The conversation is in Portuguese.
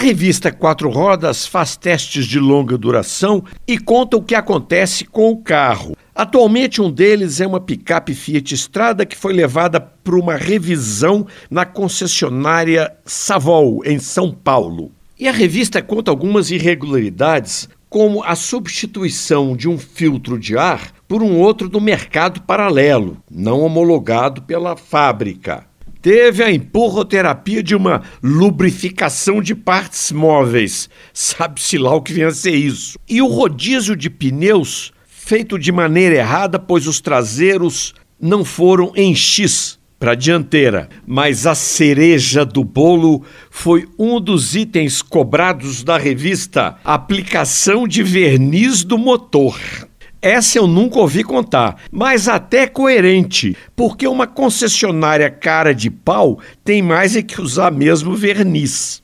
revista Quatro Rodas faz testes de longa duração e conta o que acontece com o carro. Atualmente, um deles é uma picape Fiat Strada que foi levada para uma revisão na concessionária Savol, em São Paulo. E a revista conta algumas irregularidades, como a substituição de um filtro de ar por um outro do mercado paralelo, não homologado pela fábrica. Teve a empurroterapia de uma lubrificação de partes móveis. Sabe-se lá o que vem a ser isso. E o rodízio de pneus feito de maneira errada, pois os traseiros não foram em X para a dianteira, mas a cereja do bolo foi um dos itens cobrados da revista Aplicação de Verniz do Motor. Essa eu nunca ouvi contar, mas até coerente, porque uma concessionária cara de pau tem mais é que usar mesmo verniz.